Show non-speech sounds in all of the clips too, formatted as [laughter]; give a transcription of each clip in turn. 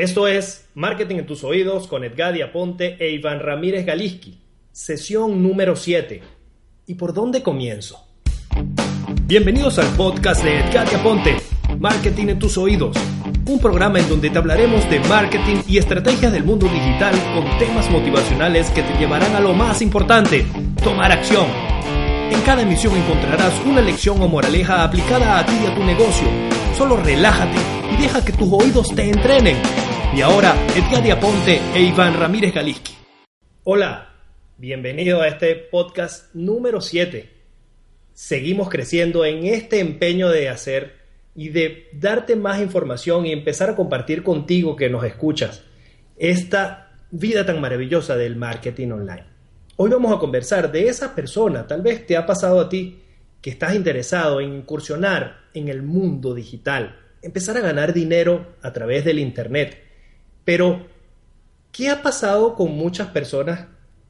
Esto es Marketing en tus oídos con Edgadi Aponte e Iván Ramírez Galiski, sesión número 7. ¿Y por dónde comienzo? Bienvenidos al podcast de Edgadi Aponte, Marketing en tus oídos, un programa en donde te hablaremos de marketing y estrategias del mundo digital con temas motivacionales que te llevarán a lo más importante, tomar acción. En cada emisión encontrarás una lección o moraleja aplicada a ti y a tu negocio. Solo relájate y deja que tus oídos te entrenen. Y ahora, Edgar Aponte e Iván Ramírez Galiski. Hola, bienvenido a este podcast número 7. Seguimos creciendo en este empeño de hacer y de darte más información y empezar a compartir contigo que nos escuchas esta vida tan maravillosa del marketing online. Hoy vamos a conversar de esa persona, tal vez te ha pasado a ti, que estás interesado en incursionar en el mundo digital, empezar a ganar dinero a través del Internet. Pero, ¿qué ha pasado con muchas personas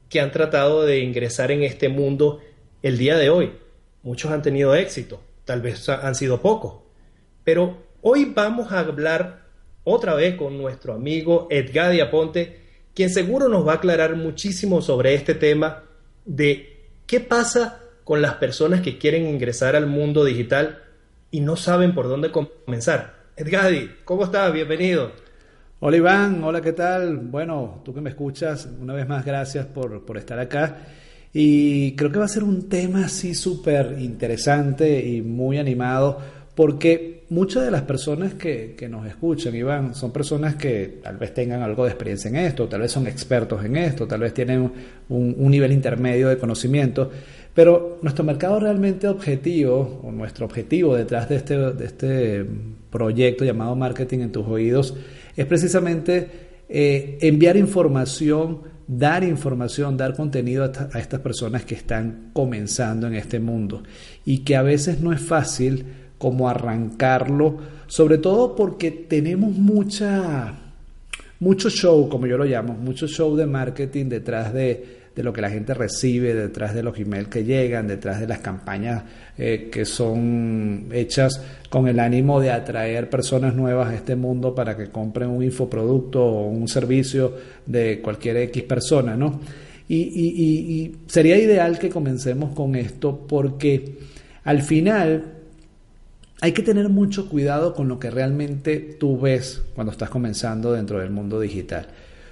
que han tratado de ingresar en este mundo el día de hoy? Muchos han tenido éxito, tal vez han sido pocos. Pero hoy vamos a hablar otra vez con nuestro amigo Edgar Aponte, quien seguro nos va a aclarar muchísimo sobre este tema de qué pasa con las personas que quieren ingresar al mundo digital y no saben por dónde comenzar. Edgadi, ¿cómo estás? Bienvenido. Hola Iván, hola, ¿qué tal? Bueno, tú que me escuchas, una vez más gracias por, por estar acá. Y creo que va a ser un tema así súper interesante y muy animado, porque muchas de las personas que, que, nos escuchan, Iván, son personas que tal vez tengan algo de experiencia en esto, tal vez son expertos en esto, tal vez tienen un, un nivel intermedio de conocimiento, pero nuestro mercado realmente objetivo, o nuestro objetivo detrás de este, de este proyecto llamado Marketing en tus oídos, es precisamente eh, enviar información, dar información, dar contenido a, a, estas personas que están comenzando en este mundo. Y que a veces no es fácil como arrancarlo, sobre todo porque tenemos mucha, mucho show, como yo lo llamo, mucho show de marketing detrás de, de lo que la gente recibe, detrás de los emails que llegan, detrás de las campañas eh, que son hechas con el ánimo de atraer personas nuevas a este mundo para que compren un infoproducto o un servicio de cualquier X persona, ¿no? Y, y, y, y sería ideal que comencemos con esto porque al final hay que tener mucho cuidado con lo que realmente tú ves cuando estás comenzando dentro del mundo digital.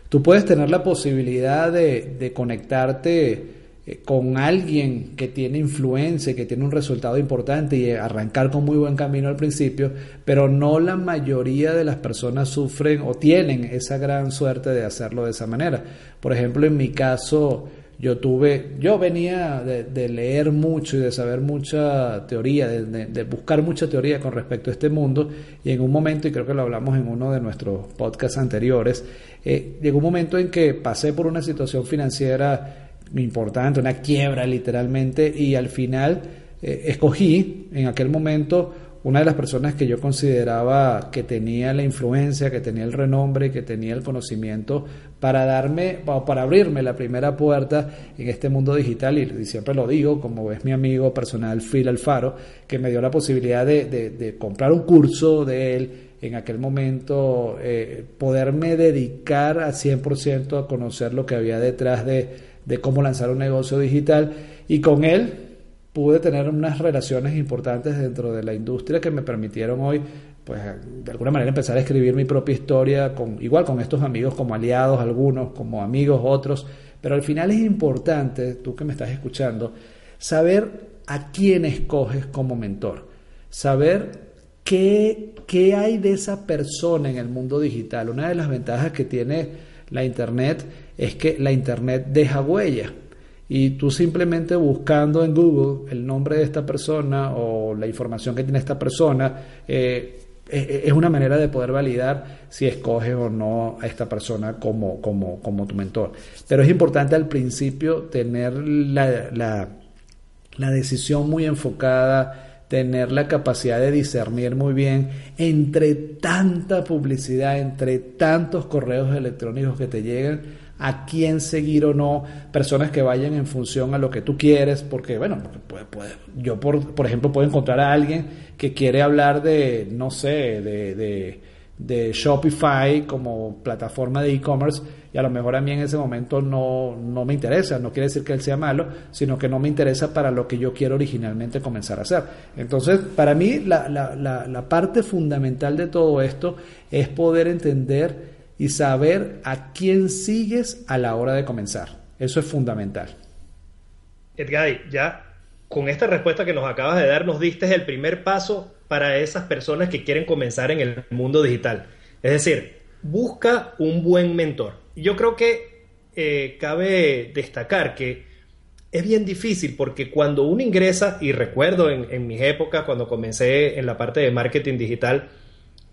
Tú puedes tener la posibilidad de, de conectarte eh, con alguien que tiene influencia, que tiene un resultado importante y arrancar con muy buen camino al principio, pero no la mayoría de las personas sufren o tienen esa gran suerte de hacerlo de esa manera. Por ejemplo, en mi caso, yo tuve, yo venía de, de, leer mucho y de saber mucha teoría, de, buscar mucha teoría con respecto a este mundo, y en un momento, y creo que lo hablamos en uno de nuestros podcasts anteriores, eh, llegó un momento en que pasé por una situación financiera importante, una quiebra literalmente, y al final eh, escogí en aquel momento una de las personas que yo consideraba que tenía la influencia, que tenía el renombre, que tenía el conocimiento para darme, para abrirme la primera puerta en este mundo digital, y, siempre lo digo, como es mi amigo personal Phil Alfaro, que me dio la posibilidad de, de, de comprar un curso de él, en aquel momento eh, poderme dedicar al 100% a conocer lo que había detrás de, de cómo lanzar un negocio digital, y con él pude tener unas relaciones importantes dentro de la industria que me permitieron hoy pues de alguna manera empezar a escribir mi propia historia con igual con estos amigos como aliados algunos como amigos otros. Pero al final es importante tú que me estás escuchando saber a quién escoges como mentor. Saber qué, qué hay de esa persona en el mundo digital. Una de las ventajas que tiene la internet es que la internet deja huella y tú simplemente buscando en Google el nombre de esta persona o la información que tiene esta persona, eh, es una manera de poder validar si escoges o no a esta persona como, como, como tu mentor. Pero es importante al principio tener la, la, la decisión muy enfocada, tener la capacidad de discernir muy bien entre tanta publicidad, entre tantos correos electrónicos que te llegan, a quién seguir o no, personas que vayan en función a lo que tú quieres, porque bueno, yo por, por, ejemplo puedo encontrar a alguien que quiere hablar de, no sé, de, de, Shopify como plataforma de e-commerce y a lo mejor a mí en ese momento no, no me interesa, no quiere decir que él sea malo, sino que no me interesa para lo que yo quiero originalmente comenzar a hacer. Entonces, para mí la, la, la parte fundamental de todo esto es poder entender y saber a quién sigues a la hora de comenzar. Eso es fundamental. Edgay, ya con esta respuesta que nos acabas de dar, nos diste el primer paso para esas personas que quieren comenzar en el mundo digital. Es decir, busca un buen mentor. Yo creo que eh, cabe destacar que es bien difícil porque cuando uno ingresa, y recuerdo en, en mis épocas cuando comencé en la parte de marketing digital,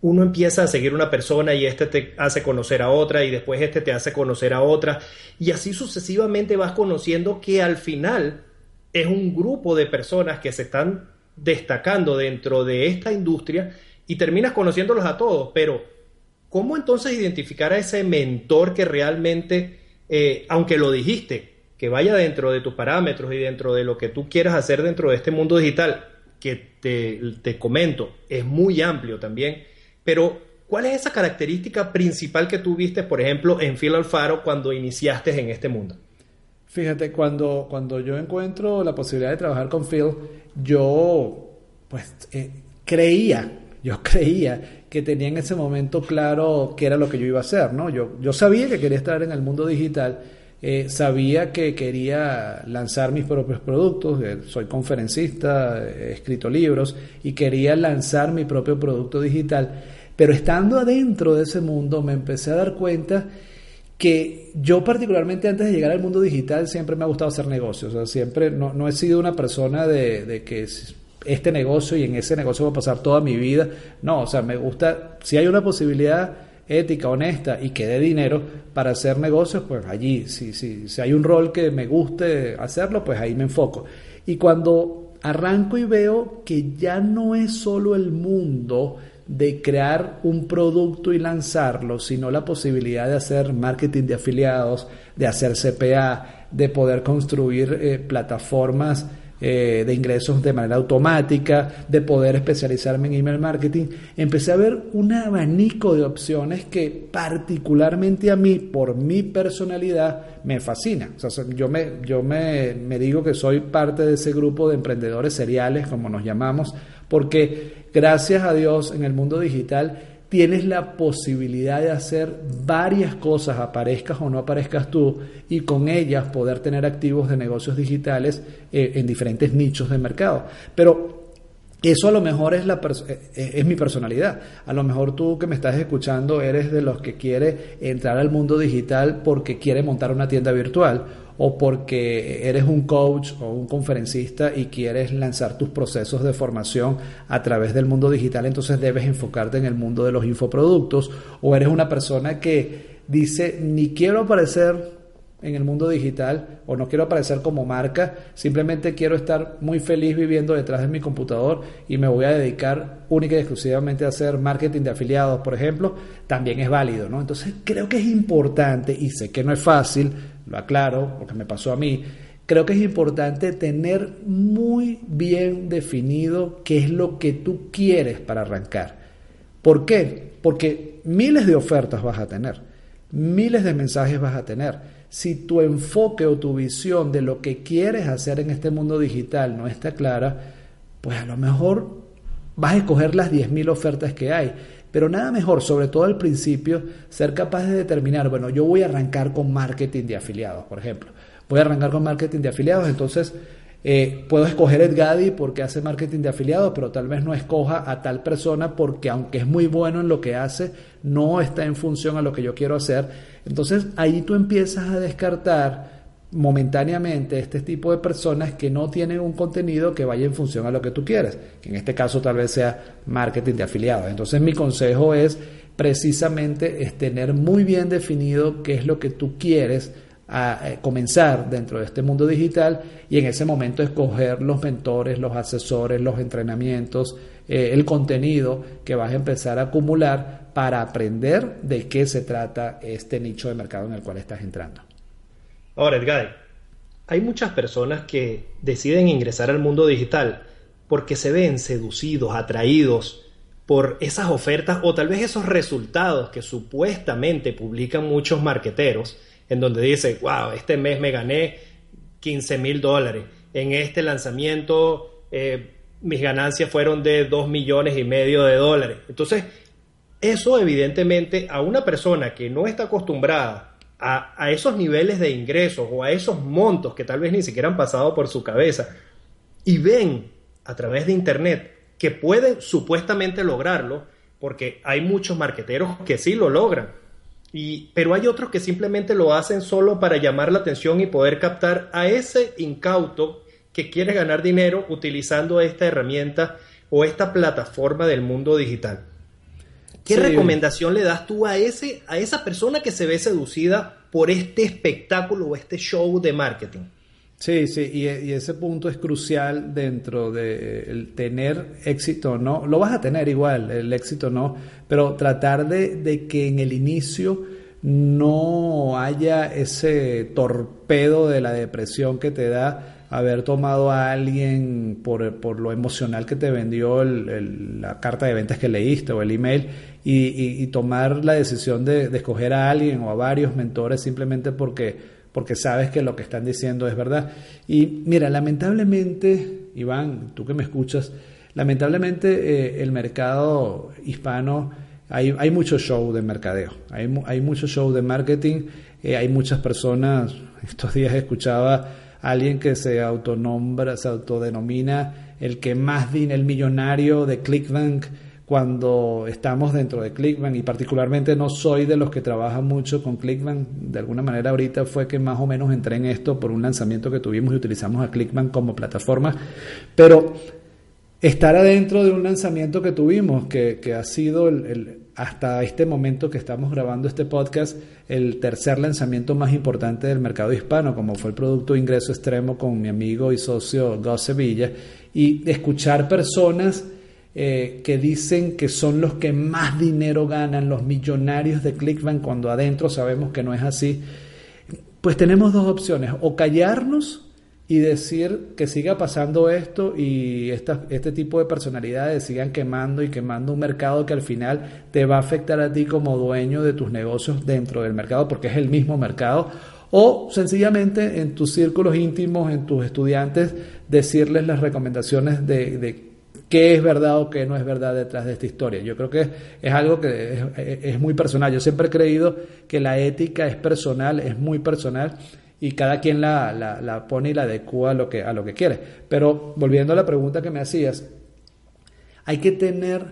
uno empieza a seguir una persona y este te hace conocer a otra y después este te hace conocer a otra. Y así sucesivamente vas conociendo que al final es un grupo de personas que se están destacando dentro de esta industria y terminas conociéndolos a todos, pero ¿cómo entonces identificar a ese mentor que realmente, eh, aunque lo dijiste, que vaya dentro de tus parámetros y dentro de lo que tú quieras hacer dentro de este mundo digital, que te, te comento, es muy amplio también, pero, ¿cuál es esa característica principal que tú viste, por ejemplo, en Phil Alfaro cuando iniciaste en este mundo? Fíjate, cuando, cuando yo encuentro la posibilidad de trabajar con Phil, yo pues eh, creía, yo [laughs] creía que tenía en ese momento claro qué era lo que yo iba a hacer, ¿no? Yo, yo sabía que quería estar en el mundo digital, eh, sabía que quería lanzar mis propios productos, eh, soy conferencista, he escrito libros y quería lanzar mi propio producto digital, pero estando adentro de ese mundo me empecé a dar cuenta que yo particularmente antes de llegar al mundo digital siempre me ha gustado hacer negocios, o sea, siempre no, no he sido una persona de, de que este negocio y en ese negocio voy a pasar toda mi vida, no, o sea, me gusta, si hay una posibilidad ética, honesta y que dé dinero para hacer negocios, pues allí, si, si, si hay un rol que me guste hacerlo, pues ahí me enfoco. Y cuando arranco y veo que ya no es solo el mundo de crear un producto y lanzarlo, sino la posibilidad de hacer marketing de afiliados, de hacer CPA, de poder construir eh, plataformas eh, de ingresos de manera automática, de poder especializarme en email marketing, empecé a ver un abanico de opciones que particularmente a mí, por mi personalidad, me fascina. Yo me, yo me, me digo que soy parte de ese grupo de emprendedores seriales, como nos llamamos, porque gracias a Dios en el mundo digital tienes la posibilidad de hacer varias cosas, aparezcas o no aparezcas tú, y con ellas poder tener activos de negocios digitales eh, en diferentes nichos de mercado. Pero eso a lo mejor es, la eh, eh, es mi personalidad. A lo mejor tú que me estás escuchando eres de los que quiere entrar al mundo digital porque quiere montar una tienda virtual o porque eres un coach o un conferencista y quieres lanzar tus procesos de formación a través del mundo digital, entonces debes enfocarte en el mundo de los infoproductos o eres una persona que dice ni quiero aparecer en el mundo digital o no quiero aparecer como marca, simplemente quiero estar muy feliz viviendo detrás de mi computador y me voy a dedicar única y exclusivamente a hacer marketing de afiliados, por ejemplo, también es válido, ¿no? Entonces creo que es importante y sé que no es fácil, lo aclaro porque me pasó a mí, creo que es importante tener muy bien definido qué es lo que tú quieres para arrancar. ¿Por qué? Porque miles de ofertas vas a tener, miles de mensajes vas a tener. Si tu enfoque o tu visión de lo que quieres hacer en este mundo digital no está clara, pues a lo mejor vas a escoger las 10.000 ofertas que hay pero nada mejor, sobre todo al principio, ser capaz de determinar, bueno, yo voy a arrancar con marketing de afiliados, por ejemplo. Voy a arrancar con marketing de afiliados, entonces eh, puedo escoger Edgadi porque hace marketing de afiliados, pero tal vez no escoja a tal persona porque aunque es muy bueno en lo que hace, no está en función a lo que yo quiero hacer. Entonces ahí tú empiezas a descartar momentáneamente este tipo de personas que no tienen un contenido que vaya en función a lo que tú quieres, que en este caso tal vez sea marketing de afiliados. Entonces mi consejo es precisamente es tener muy bien definido qué es lo que tú quieres a eh, comenzar dentro de este mundo digital y en ese momento escoger los mentores, los asesores, los entrenamientos, eh, el contenido que vas a empezar a acumular para aprender de qué se trata este nicho de mercado en el cual estás entrando. Ahora, Edgar, hay muchas personas que deciden ingresar al mundo digital porque se ven seducidos, atraídos por esas ofertas o tal vez esos resultados que supuestamente publican muchos marqueteros en donde dice, wow, este mes me gané 15 mil dólares, en este lanzamiento eh, mis ganancias fueron de 2 millones y medio de dólares. Entonces, eso evidentemente a una persona que no está acostumbrada a, esos niveles de ingresos o a esos montos que tal vez ni siquiera han pasado por su cabeza y ven a través de Internet que pueden supuestamente lograrlo, porque hay muchos marqueteros que sí lo logran, pero hay otros que simplemente lo hacen solo para llamar la atención y poder captar a ese incauto que quiere ganar dinero utilizando esta herramienta o esta plataforma del mundo digital. ¿Qué recomendación le das tú a, ese, a esa persona que se ve seducida por este espectáculo o este show de marketing? Sí, sí, y, ese punto es crucial dentro de el tener éxito no. Lo vas a tener igual, el éxito no, pero tratar de, de que en el inicio no haya ese torpedo de la depresión que te da haber tomado a alguien por, por lo emocional que te vendió la carta de ventas que leíste o el email y, tomar la decisión de, de escoger a alguien o a varios mentores simplemente porque porque sabes que lo que están diciendo es verdad. Y mira, lamentablemente, Iván, tú que me escuchas, lamentablemente eh, el mercado hispano, hay, hay, mucho show de mercadeo, hay, hay mucho show de marketing, eh, hay muchas personas, [laughs] estos días escuchaba a alguien que se autonombra, se autodenomina el que más din, el millonario de ClickBank, cuando estamos dentro de Clickbank y particularmente no soy de los que trabajan mucho con Clickbank, de alguna manera ahorita fue que más o menos entré en esto por un lanzamiento que tuvimos y utilizamos a Clickbank como plataforma, pero estar adentro de un lanzamiento que tuvimos, que, que ha sido el, hasta este momento que estamos grabando este podcast, el tercer lanzamiento más importante del mercado hispano, como fue el producto Ingreso Extremo con mi amigo y socio Gus Sevilla, y escuchar personas eh, que dicen que son los que más dinero ganan, los millonarios de Clickbank, cuando adentro sabemos que no es así, pues tenemos dos opciones, o callarnos y decir que siga pasando esto y este tipo de personalidades sigan quemando y quemando un mercado que al final te va a afectar a ti como dueño de tus negocios dentro del mercado porque es el mismo mercado. O sencillamente en tus círculos íntimos, en tus estudiantes, decirles las recomendaciones de, de qué es verdad o qué no es verdad detrás de esta historia. Yo creo que es algo que es, muy personal. Yo siempre he creído que la ética es personal, es muy personal y cada quien la, la, pone y la adecua a lo, que, a lo que quiere. Pero volviendo a la pregunta que me hacías, hay que tener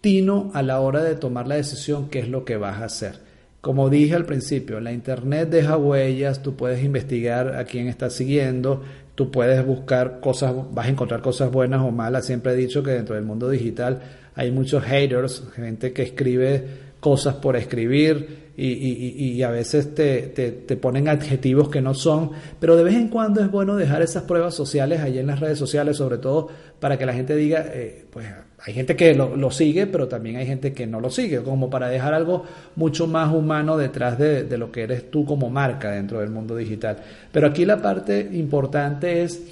tino a la hora de tomar la decisión qué es lo que vas a hacer. Como dije al principio, la internet deja huellas, tú puedes investigar a quién estás siguiendo, tú puedes buscar cosas, vas a encontrar cosas buenas o malas. Siempre he dicho que dentro del mundo digital hay muchos haters, gente que escribe cosas por escribir y, y, y a veces te, te, te, ponen adjetivos que no son, pero de vez en cuando es bueno dejar esas pruebas sociales ahí en las redes sociales, sobre todo para que la gente diga, eh, pues hay gente que lo, sigue, pero también hay gente que no lo sigue, como para dejar algo mucho más humano detrás de, de, lo que eres tú como marca dentro del mundo digital. Pero aquí la parte importante es,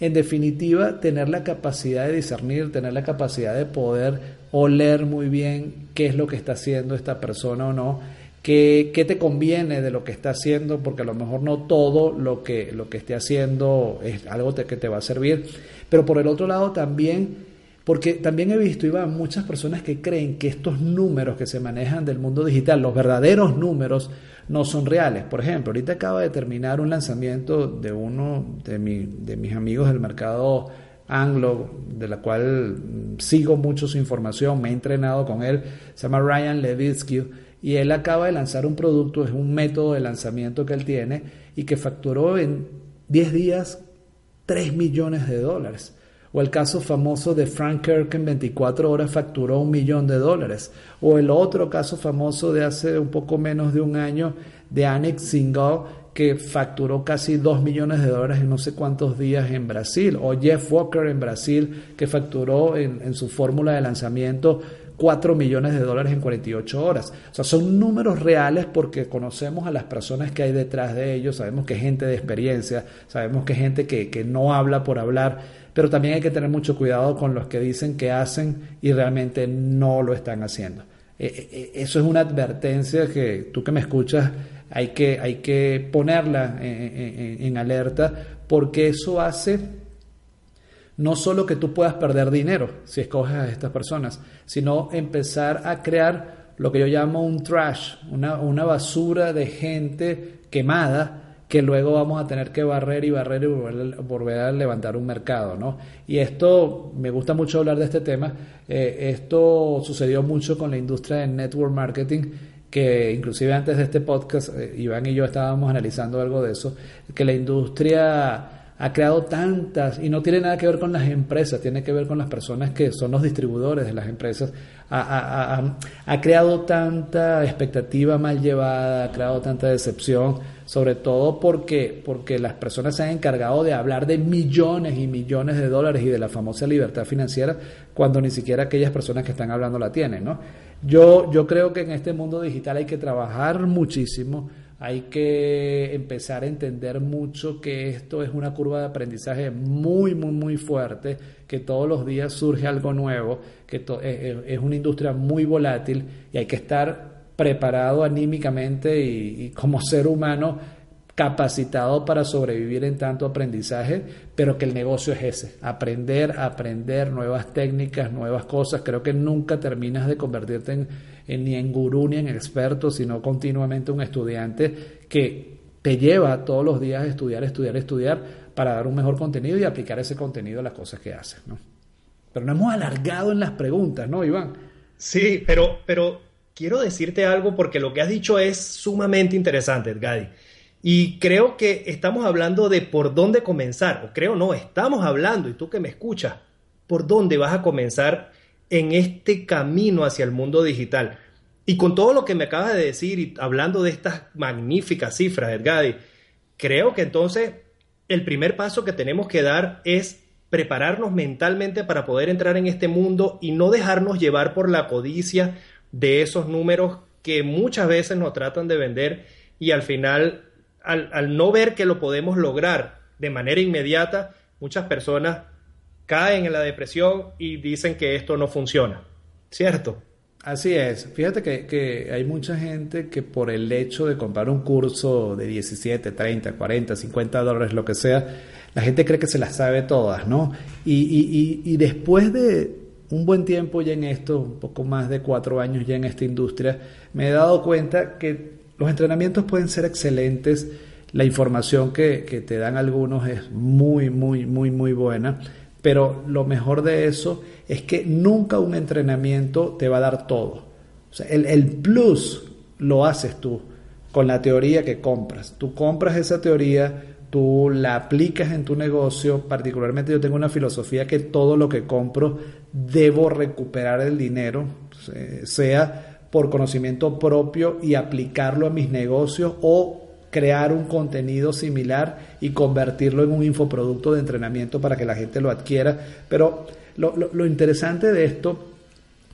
en definitiva, tener la capacidad de discernir, tener la capacidad de poder oler muy bien qué es lo que está haciendo esta persona o no, qué, qué te conviene de lo que está haciendo, porque a lo mejor no todo lo que, lo que esté haciendo es algo que te va a servir. Pero por el otro lado también porque también he visto, Iván, muchas personas que creen que estos números que se manejan del mundo digital, los verdaderos números, no son reales. Por ejemplo, ahorita acaba de terminar un lanzamiento de uno de, de mis amigos del mercado anglo, de la cual sigo mucho su información, me he entrenado con él, se llama Ryan Levitsky y él acaba de lanzar un producto, es un método de lanzamiento que él tiene y que facturó en 10 días 3 millones de dólares. O el caso famoso de Frank Kirk en 24 horas facturó un millón de dólares. O el otro caso famoso de hace un poco menos de un año de Anik Singhal que facturó casi 2 millones de dólares en no sé cuántos días en Brasil. O Jeff Walker en Brasil que facturó en, en su fórmula de lanzamiento 4 millones de dólares en 48 horas. O sea, son números reales porque conocemos a las personas que hay detrás de ellos, sabemos que es gente de experiencia, sabemos que es gente que, que no habla por hablar, pero también hay que tener mucho cuidado con los que dicen que hacen y realmente no lo están haciendo. E, e, e, eso es una advertencia que tú que me escuchas hay que, hay que ponerla en alerta porque eso hace no solo que tú puedas perder dinero si escoges a estas personas, sino empezar a crear lo que yo llamo un trash, una, basura de gente quemada que luego vamos a tener que barrer y barrer y volver, a levantar un mercado, ¿no? Y esto, me gusta mucho hablar de este tema, eh, esto sucedió mucho con la industria de network marketing, que inclusive antes de este podcast, eh, Iván y yo estábamos analizando algo de eso, que la industria ha creado tantas, y no tiene nada que ver con las empresas, tiene que ver con las personas que son los distribuidores de las empresas, ha, ha, creado tanta expectativa mal llevada, ha creado tanta decepción, sobre todo porque, porque las personas se han encargado de hablar de millones y millones de dólares y de la famosa libertad financiera, cuando ni siquiera aquellas personas que están hablando la tienen, ¿no? Yo, yo creo que en este mundo digital hay que trabajar muchísimo, hay que empezar a entender mucho que esto es una curva de aprendizaje muy, muy, muy fuerte, que todos los días surge algo nuevo, que es una industria muy volátil y hay que estar preparado anímicamente y, como [laughs] ser humano capacitado para sobrevivir en tanto aprendizaje, pero que el negocio es ese, aprender, aprender nuevas técnicas, nuevas cosas. Creo que nunca terminas de convertirte ni en gurú ni en experto, sino continuamente un estudiante que te lleva todos los días a estudiar, estudiar, estudiar para dar un mejor contenido y aplicar ese contenido a las cosas que haces. ¿no? Pero no hemos alargado en las preguntas, ¿no, Iván? Sí, pero, pero quiero decirte algo porque lo que has dicho es sumamente interesante, Gadi. Y creo que estamos hablando de por dónde comenzar, o creo no, estamos hablando, y tú que me escuchas, por dónde vas a comenzar en este camino hacia el mundo digital. Y con todo lo que me acabas de decir y hablando de estas magníficas cifras, Edgadi, creo que entonces el primer paso que tenemos que dar es prepararnos mentalmente para poder entrar en este mundo y no dejarnos llevar por la codicia de esos números que muchas veces nos tratan de vender y al final, al, al no ver que lo podemos lograr de manera inmediata, muchas personas caen en la depresión y dicen que esto no funciona, ¿cierto? Así es. Fíjate que, hay mucha gente que por el hecho de comprar un curso de 17, 30, 40, 50 dólares, lo que sea, la gente cree que se las sabe todas, ¿no? Y, después de un buen tiempo ya en esto, un poco más de cuatro años ya en esta industria, me he dado cuenta que los entrenamientos pueden ser excelentes, la información que te dan algunos es muy, muy, muy, muy buena, pero lo mejor de eso es que nunca un entrenamiento te va a dar todo. El, el plus lo haces tú con la teoría que compras. Tú compras esa teoría, tú la aplicas en tu negocio. Particularmente yo tengo una filosofía que todo lo que compro debo recuperar el dinero, sea por conocimiento propio y aplicarlo a mis negocios o crear un contenido similar y convertirlo en un infoproducto de entrenamiento para que la gente lo adquiera. Pero lo, interesante de esto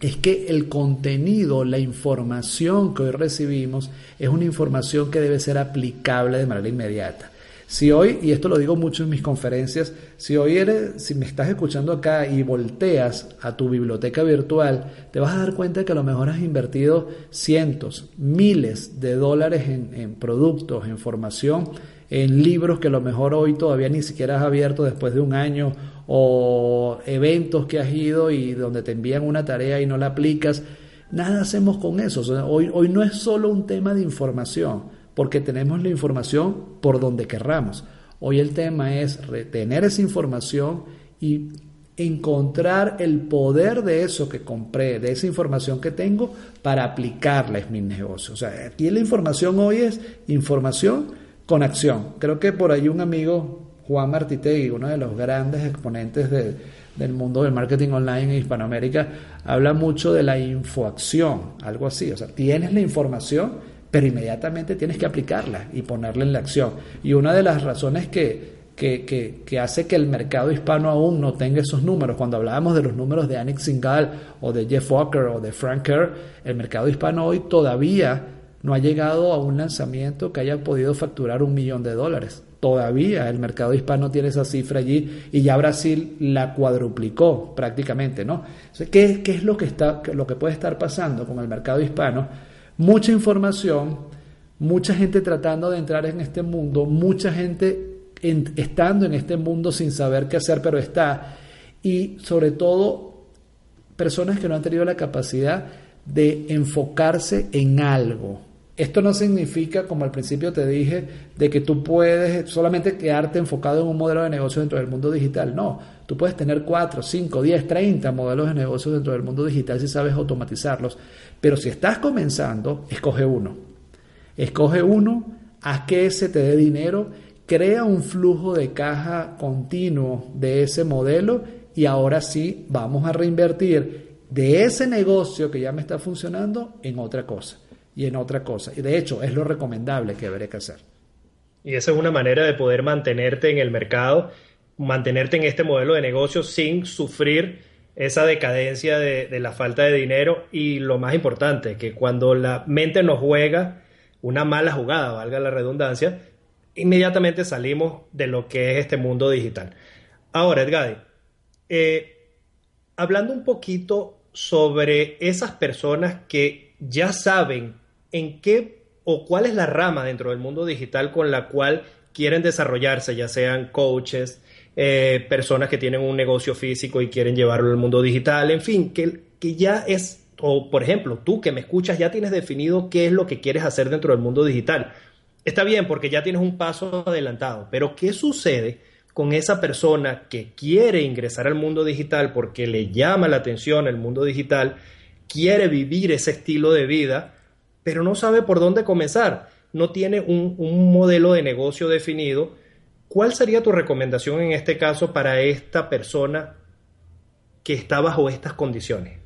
es que el contenido, la información que hoy recibimos es una información que debe ser aplicable de manera inmediata. Si hoy, y esto lo digo mucho en mis conferencias, si hoy eres, si me estás escuchando acá y volteas a tu biblioteca virtual, te vas a dar cuenta que a lo mejor has invertido cientos, miles de dólares en, productos, en formación, en libros que a lo mejor hoy todavía ni siquiera has abierto después de un año, o eventos que has ido y donde te envían una tarea y no la aplicas. Nada hacemos con eso. hoy, hoy no es solo un tema de información porque tenemos la información por donde querramos. Hoy el tema es retener esa información y encontrar el poder de eso que compré, de esa información que tengo, para aplicarla en mis negocios. O sea, aquí la información hoy es información con acción. Creo que por ahí un amigo, Juan Martitegui, uno de los grandes exponentes del mundo del marketing online en Hispanoamérica, habla mucho de la infoacción, algo así. O sea, tienes la información, pero inmediatamente tienes que aplicarla y ponerla en la acción. Y una de las razones que que, que, hace que el mercado hispano aún no tenga esos números. Cuando hablábamos de los números de Anik Singal o de Jeff Walker o de Frank Kerr, el mercado hispano hoy todavía no ha llegado a un lanzamiento que haya podido facturar un millón de dólares. Todavía el mercado hispano tiene esa cifra allí y ya Brasil la cuadruplicó prácticamente, ¿no? ¿Qué, qué es lo que, está, lo que puede estar pasando con el mercado hispano? Mucha información, mucha gente tratando de entrar en este mundo, mucha gente estando en este mundo sin saber qué hacer, pero está. Y sobre todo, personas que no han tenido la capacidad de enfocarse en algo. Esto no significa, como al principio te dije, de que tú puedes solamente quedarte enfocado en un modelo de negocio dentro del mundo digital. No, tú puedes tener 4, 5, 10, 30 modelos de negocio dentro del mundo digital si sabes automatizarlos. Pero si estás comenzando, escoge uno. Escoge uno, haz que ese te dé dinero crea un flujo de caja continuo de ese modelo y ahora sí vamos a reinvertir de ese negocio que ya me está funcionando en otra cosa y en otra cosa. Y de hecho es lo recomendable que debería que hacer. Y esa es una manera de poder mantenerte en el mercado, mantenerte en este modelo de negocio sin sufrir esa decadencia de, la falta de dinero y lo más importante, que cuando la mente nos juega una mala jugada, valga la redundancia, inmediatamente salimos de lo que es este mundo digital. Ahora, Edgar, eh, hablando un poquito sobre esas personas que ya saben en qué o cuál es la rama dentro del mundo digital con la cual quieren desarrollarse, ya sean coaches, eh, personas que tienen un negocio físico y quieren llevarlo al mundo digital, en fin, que, que ya es, o por ejemplo, tú que me escuchas ya tienes definido qué es lo que quieres hacer dentro del mundo digital. Está bien porque ya tienes un paso adelantado, pero ¿qué sucede con esa persona que quiere ingresar al mundo digital porque le llama la atención el mundo digital, quiere vivir ese estilo de vida, pero no sabe por dónde comenzar? No tiene un, un modelo de negocio definido. ¿Cuál sería tu recomendación en este caso para esta persona que está bajo estas condiciones?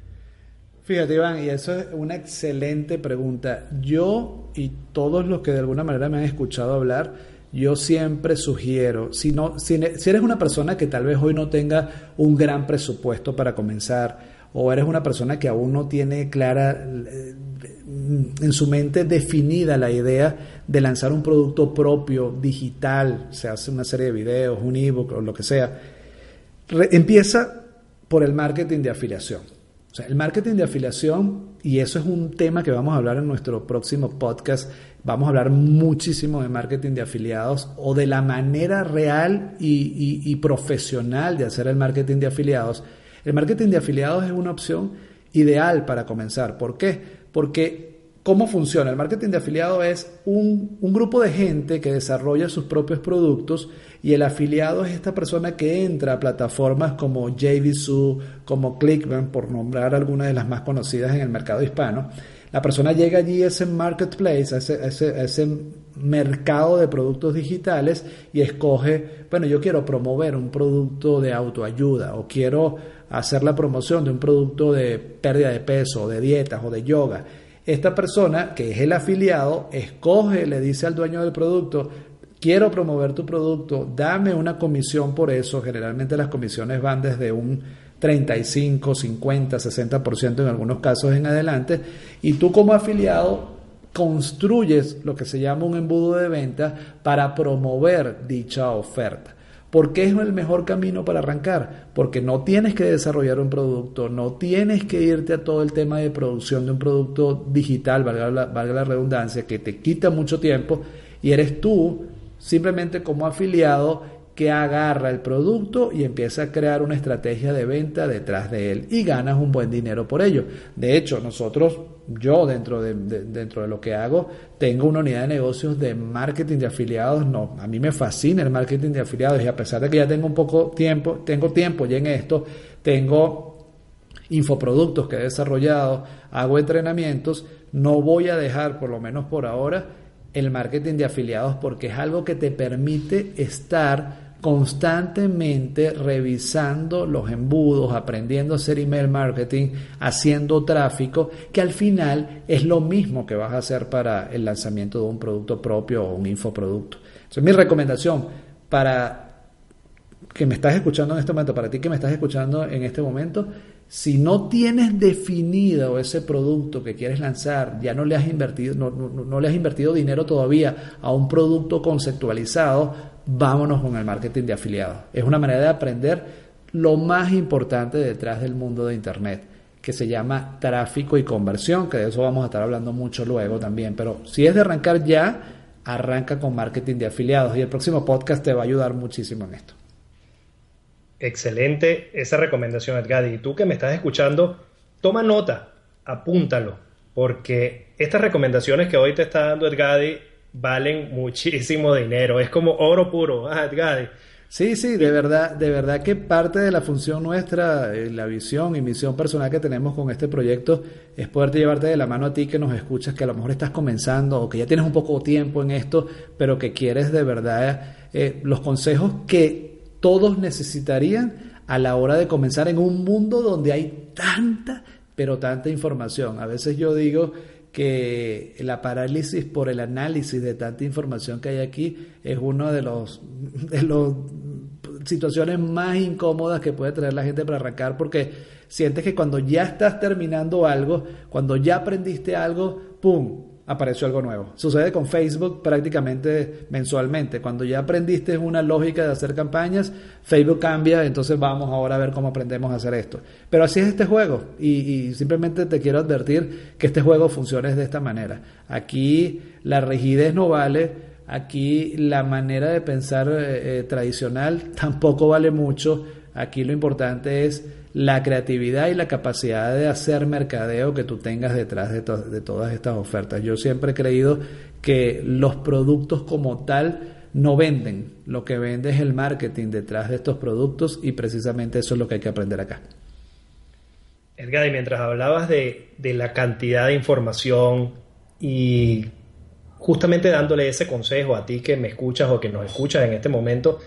Fíjate, Iván, y eso es una excelente pregunta. Yo y todos los que de alguna manera me han escuchado hablar, yo siempre sugiero, si, no, si, eres una persona que tal vez hoy no tenga un gran presupuesto para comenzar, o eres una persona que aún no tiene clara eh, en su mente definida la idea de lanzar un producto propio, digital, se hace una serie de videos, un ebook o lo que sea, empieza por el marketing de afiliación el marketing de afiliación, y eso es un tema que vamos a hablar en nuestro próximo podcast, vamos a hablar muchísimo de marketing de afiliados o de la manera real y profesional de hacer el marketing de afiliados. El marketing de afiliados es una opción ideal para comenzar. ¿Por qué? Porque ¿Cómo funciona? El marketing de afiliado es un, grupo de gente que desarrolla sus propios productos y el afiliado es esta persona que entra a plataformas como JVZoo, como Clickbank, por nombrar algunas de las más conocidas en el mercado hispano. La persona llega allí a ese marketplace, a ese, a ese mercado de productos digitales y escoge, bueno, yo quiero promover un producto de autoayuda o quiero hacer la promoción de un producto de pérdida de peso, de dietas o de yoga esta persona, que es el afiliado, escoge, le dice al dueño del producto, quiero promover tu producto, dame una comisión por eso. Generalmente las comisiones van desde un 35, 50, 60% en algunos casos en adelante. Y tú como afiliado construyes lo que se llama un embudo de venta para promover dicha oferta. ¿Por qué es el mejor camino para arrancar? Porque no tienes que desarrollar un producto, no tienes que irte a todo el tema de producción de un producto digital, valga la, redundancia, que te quita mucho tiempo y eres tú simplemente como afiliado que agarra el producto y empieza a crear una estrategia de venta detrás de él y ganas un buen dinero por ello. De hecho, nosotros, yo dentro de, dentro de lo que hago, tengo una unidad de negocios de marketing de afiliados. No, a mí me fascina el marketing de afiliados y a pesar de que ya tengo un poco tiempo, tengo tiempo ya en esto, tengo infoproductos que he desarrollado, hago entrenamientos, no voy a dejar, por lo menos por ahora, el marketing de afiliados porque es algo que te permite estar constantemente revisando los embudos, aprendiendo a hacer email marketing, haciendo tráfico, que al final es lo mismo que vas a hacer para el lanzamiento de un producto propio o un infoproducto. Entonces, mi recomendación para que me estás escuchando en este momento, para ti que me estás escuchando en este momento, si no tienes definido ese producto que quieres lanzar, ya no le has invertido, no, no, le has invertido dinero todavía a un producto conceptualizado, vámonos con el marketing de afiliados. Es una manera de aprender lo más importante detrás del mundo de Internet, que se llama tráfico y conversión, que de eso vamos a estar hablando mucho luego también. Pero si es de arrancar ya, arranca con marketing de afiliados y el próximo podcast te va a ayudar muchísimo en esto. Excelente esa recomendación, Edgar. Y tú que me estás escuchando, toma nota, apúntalo, porque estas recomendaciones que hoy te está dando Edgadi valen muchísimo dinero. Es como oro puro, ah, Sí, sí, de verdad, de verdad que parte de la función nuestra, eh, la visión y misión personal que tenemos con este proyecto es poderte llevarte de la mano a ti que nos escuchas, que a lo mejor estás comenzando o que ya tienes un poco de tiempo en esto, pero que quieres de verdad eh, los consejos que todos necesitarían a la hora de comenzar en un mundo donde hay tanta, pero tanta información. A veces yo digo que la parálisis por el análisis de tanta información que hay aquí es una de los [laughs] de las situaciones más incómodas que puede tener la gente para arrancar porque sientes que cuando ya estás terminando algo, cuando ya aprendiste algo, ¡pum! Apareció algo nuevo. Sucede con Facebook prácticamente mensualmente. Cuando ya aprendiste una lógica de hacer campañas, Facebook cambia, entonces vamos ahora a ver cómo aprendemos a hacer esto. Pero así es este juego y, simplemente te quiero advertir que este juego funciona de esta manera. Aquí la rigidez no vale. Aquí la manera de pensar eh, eh, tradicional tampoco vale mucho. Aquí lo importante es la creatividad y la capacidad de hacer mercadeo que tú tengas detrás de, de todas estas ofertas. Yo siempre he creído que los productos como tal no venden, lo que vende es el marketing detrás de estos productos y precisamente eso es lo que hay que aprender acá. Edgar, y mientras hablabas de, de la cantidad de información y justamente dándole ese consejo a ti que me escuchas o que nos escuchas en este momento,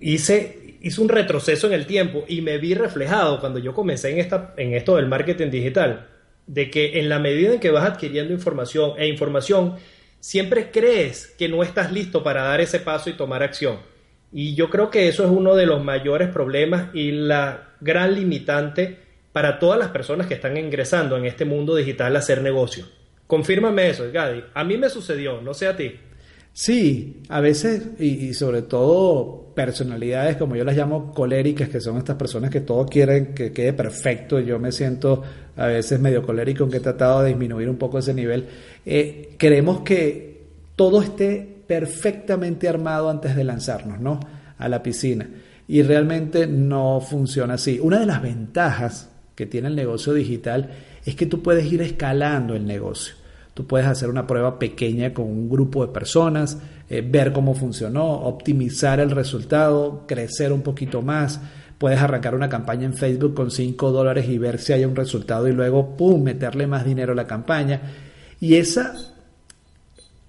hice hice un retroceso en el tiempo y me vi reflejado cuando yo comencé en, esta, en esto del marketing digital, de que en la medida en que vas adquiriendo información e información, siempre crees que no estás listo para dar ese paso y tomar acción. Y yo creo que eso es uno de los mayores problemas y la gran limitante para todas las personas que están ingresando en este mundo digital a hacer negocio. Confírmame eso, Gadi. A mí me sucedió, no sé a ti. Sí, a veces, y, sobre todo personalidades, como yo las llamo coléricas, que son estas personas que todo quieren que quede perfecto. Yo me siento a veces medio colérico, aunque he tratado de disminuir un poco ese nivel. Eh, queremos que todo esté perfectamente armado antes de lanzarnos, ¿no? A la piscina. Y realmente no funciona así. Una de las ventajas que tiene el negocio digital es que tú puedes ir escalando el negocio. Tú puedes hacer una prueba pequeña con un grupo de personas, eh, ver cómo funcionó, optimizar el resultado, crecer un poquito más. Puedes arrancar una campaña en Facebook con 5 dólares y ver si hay un resultado y luego, ¡pum!, meterle más dinero a la campaña. Y esa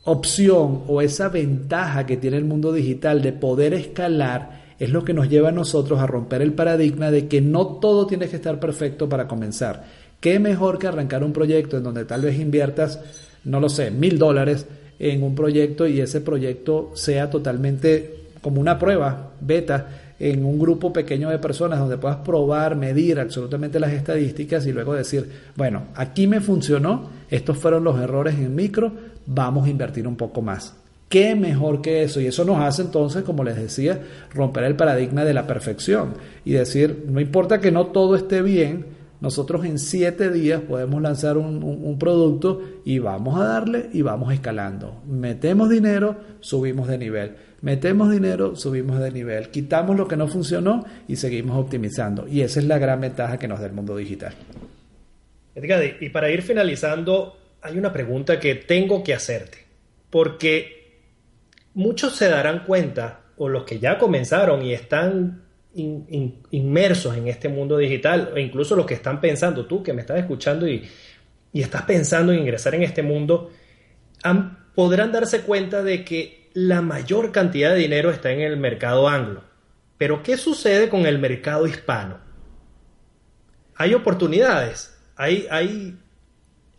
opción o esa ventaja que tiene el mundo digital de poder escalar es lo que nos lleva a nosotros a romper el paradigma de que no todo tiene que estar perfecto para comenzar ¿Qué mejor que arrancar un proyecto en donde tal vez inviertas, no lo sé, mil dólares en un proyecto y ese proyecto sea totalmente como una prueba beta en un grupo pequeño de personas donde puedas probar, medir absolutamente las estadísticas y luego decir, bueno, aquí me funcionó, estos fueron los errores en micro, vamos a invertir un poco más. ¿Qué mejor que eso? Y eso nos hace entonces, como les decía, romper el paradigma de la perfección y decir, no importa que no todo esté bien, nosotros en siete días podemos lanzar un, producto y vamos a darle y vamos escalando. Metemos dinero, subimos de nivel. Metemos dinero, subimos de nivel, quitamos lo que no funcionó y seguimos optimizando. Y esa es la gran ventaja que nos da el mundo digital. Edgar, y para ir finalizando, hay una pregunta que tengo que hacerte, porque muchos se darán cuenta, o los que ya comenzaron y están inmersos en este mundo digital, o incluso los que están pensando, tú que me estás escuchando y, estás pensando en ingresar en este mundo, podrán darse cuenta de que la mayor cantidad de dinero está en el mercado anglo. Pero ¿qué sucede con el mercado hispano? Hay oportunidades, hay,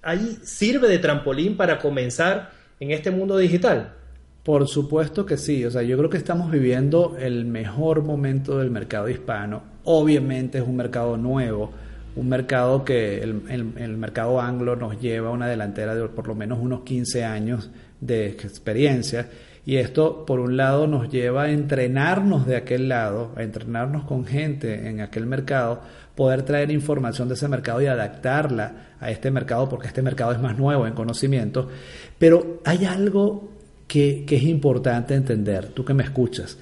hay, sirve de trampolín para comenzar en este mundo digital. Por supuesto que sí, o sea, yo creo que estamos viviendo el mejor momento del mercado hispano. Obviamente es un mercado nuevo, un mercado que el, el, mercado anglo nos lleva a una delantera de por lo menos unos 15 años de experiencia. Y esto, por un lado, nos lleva a entrenarnos de aquel lado, a entrenarnos con gente en aquel mercado, poder traer información de ese mercado y adaptarla a este mercado, porque este mercado es más nuevo en conocimiento. Pero hay algo que, es importante entender, tú que me escuchas.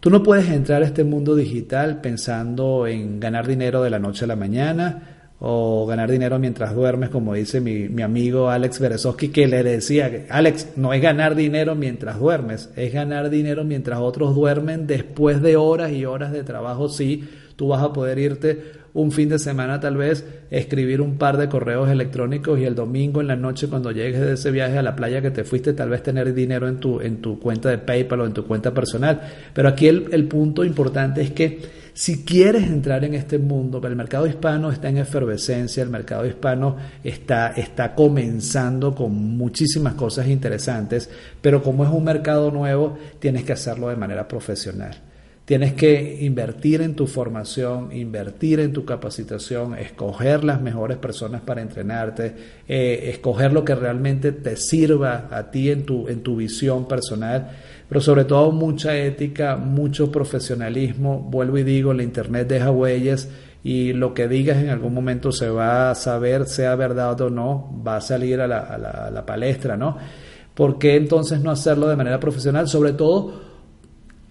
Tú no puedes entrar a este mundo digital pensando en ganar dinero de la noche a la mañana o ganar dinero mientras duermes, como dice mi, mi amigo Alex Berezowski, que le decía Alex, no es ganar dinero mientras duermes, es ganar dinero mientras otros duermen después de horas y horas de trabajo, sí, tú vas a poder irte un fin de semana tal vez escribir un par de correos electrónicos y el domingo en la noche cuando llegues de ese viaje a la playa que te fuiste tal vez tener dinero en tu, en tu cuenta de PayPal o en tu cuenta personal. Pero aquí el, el punto importante es que si quieres entrar en este mundo, el mercado hispano está en efervescencia, el mercado hispano está, está comenzando con muchísimas cosas interesantes, pero como es un mercado nuevo, tienes que hacerlo de manera profesional. Tienes que invertir en tu formación, invertir en tu capacitación, escoger las mejores personas para entrenarte, eh, escoger lo que realmente te sirva a ti en tu, en tu visión personal, pero sobre todo mucha ética, mucho profesionalismo. Vuelvo y digo, la Internet deja huellas y lo que digas en algún momento se va a saber, sea verdad o no, va a salir a la, la, a la palestra, ¿no? ¿Por qué entonces no hacerlo de manera profesional? Sobre todo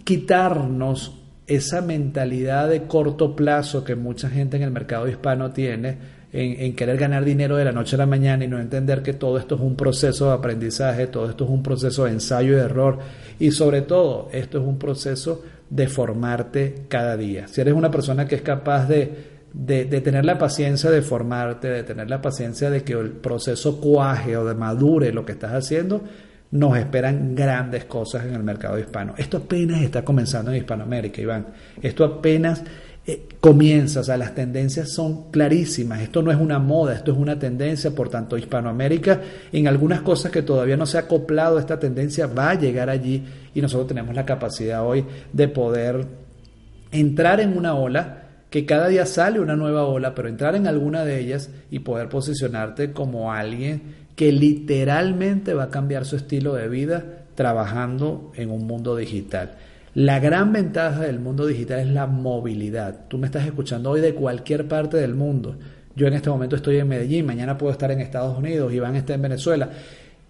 quitarnos esa mentalidad de corto plazo que mucha gente en el mercado hispano tiene en, querer ganar dinero de la noche a la mañana y no entender que todo esto es un proceso de aprendizaje, todo esto es un proceso de ensayo y error y sobre todo esto es un proceso de formarte cada día. Si eres una persona que es capaz de, de, tener la paciencia de formarte, de tener la paciencia de que el proceso cuaje o de madure lo que estás haciendo, nos esperan grandes cosas en el mercado hispano. Esto apenas está comenzando en Hispanoamérica, Iván. Esto apenas eh, comienza, o sea, las tendencias son clarísimas. Esto no es una moda, esto es una tendencia. Por tanto, Hispanoamérica, en algunas cosas que todavía no se ha acoplado a esta tendencia, va a llegar allí y nosotros tenemos la capacidad hoy de poder entrar en una ola que cada día sale una nueva ola, pero entrar en alguna de ellas y poder posicionarte como alguien que literalmente va a cambiar su estilo de vida trabajando en un mundo digital. La gran ventaja del mundo digital es la movilidad. Tú me estás escuchando hoy de cualquier parte del mundo. Yo en este momento estoy en Medellín, mañana puedo estar en Estados Unidos, Iván está en Venezuela.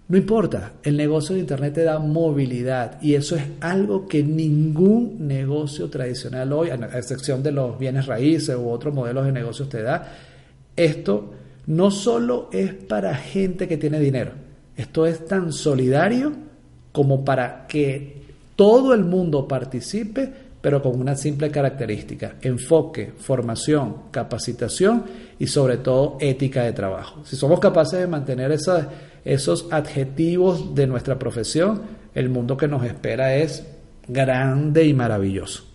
No importa, el negocio de Internet te da movilidad y eso es algo que ningún negocio tradicional hoy, a excepción de los bienes raíces u otros modelos de negocios, te da. Esto no solo es para gente que tiene dinero, esto es tan solidario como para que todo el mundo participe, pero con una simple característica, enfoque, formación, capacitación y sobre todo ética de trabajo. Si somos capaces de mantener esos adjetivos de nuestra profesión, el mundo que nos espera es grande y maravilloso.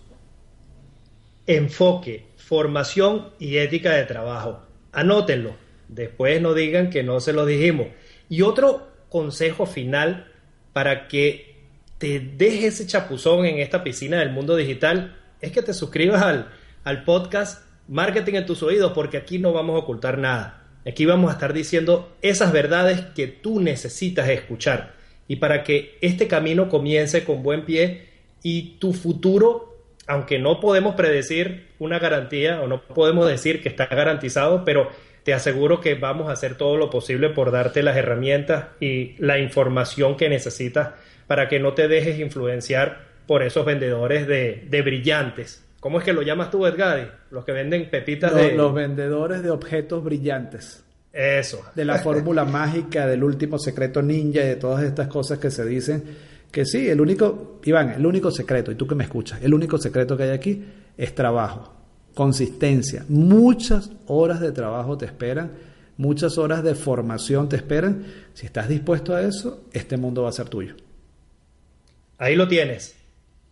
Enfoque, formación y ética de trabajo. Anótenlo Después no digan que no se lo dijimos. Y otro consejo final para que te dejes ese chapuzón en esta piscina del mundo digital es que te suscribas al, al podcast Marketing en tus oídos porque aquí no vamos a ocultar nada. Aquí vamos a estar diciendo esas verdades que tú necesitas escuchar. Y para que este camino comience con buen pie y tu futuro, aunque no podemos predecir una garantía o no podemos decir que está garantizado, pero te aseguro que vamos a hacer todo lo posible por darte las herramientas y la información que necesitas para que no te dejes influenciar por esos vendedores de, de brillantes. ¿Cómo es que lo llamas tú, Edgadi? Los que venden pepitas Los, de... los vendedores de objetos brillantes. Eso. De la fórmula [laughs] mágica, del último secreto ninja y de todas estas cosas que se dicen. Que sí, el único, Iván, el único secreto, y tú que me escuchas, el único secreto que hay aquí es trabajo, consistencia. Muchas horas de trabajo te esperan, muchas horas de formación te esperan. Si estás dispuesto a eso, este mundo va a ser tuyo. Ahí lo tienes.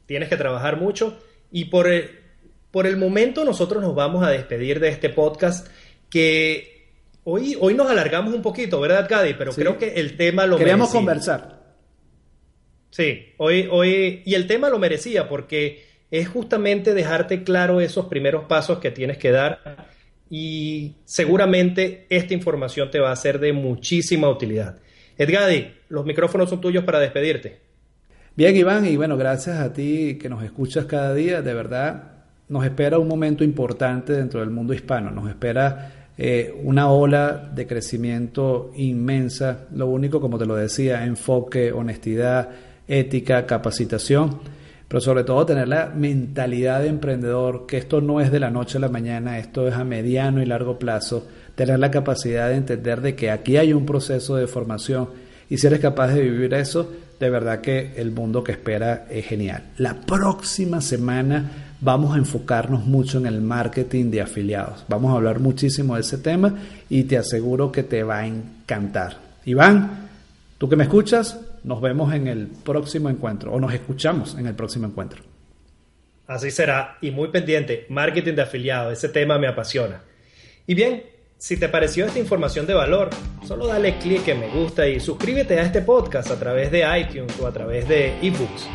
Tienes que trabajar mucho y por el, por el momento nosotros nos vamos a despedir de este podcast que hoy, hoy nos alargamos un poquito, ¿verdad, Gadi? Pero Sí. creo que el tema lo Queríamos merecía. conversar. Sí, hoy, hoy, y el tema lo merecía porque es justamente dejarte claro esos primeros pasos que tienes que dar y seguramente esta información te va a ser de muchísima utilidad. Edgadi, los micrófonos son tuyos para despedirte. Bien, Iván, y bueno, gracias a ti que nos escuchas cada día. De verdad, nos espera un momento importante dentro del mundo hispano. Nos espera eh, una ola de crecimiento inmensa. Lo único, como te lo decía, enfoque, honestidad, ética, capacitación, pero sobre todo tener la mentalidad de emprendedor, que esto no es de la noche a la mañana, esto es a mediano y largo plazo. Tener la capacidad de entender de que aquí hay un proceso de formación y si eres capaz de vivir eso, de verdad que el mundo que espera es genial. La próxima semana vamos a enfocarnos mucho en el marketing de afiliados. Vamos a hablar muchísimo de ese tema y te aseguro que te va a encantar. Iván, tú que me escuchas, nos vemos en el próximo encuentro o nos escuchamos en el próximo encuentro. Así será, y muy pendiente, marketing de afiliado, ese tema me apasiona. Y bien, si te pareció esta información de valor, solo dale clic en me gusta y suscríbete a este podcast a través de iTunes o a través de eBooks.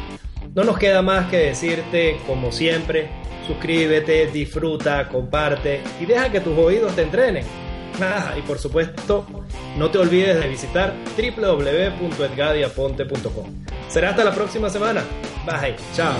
No nos queda más que decirte, como siempre, suscríbete, disfruta, comparte y deja que tus oídos te entrenen. Ah, y por supuesto, no te olvides de visitar www.edgadiaponte.com. Será hasta la próxima semana. Bye. Chao.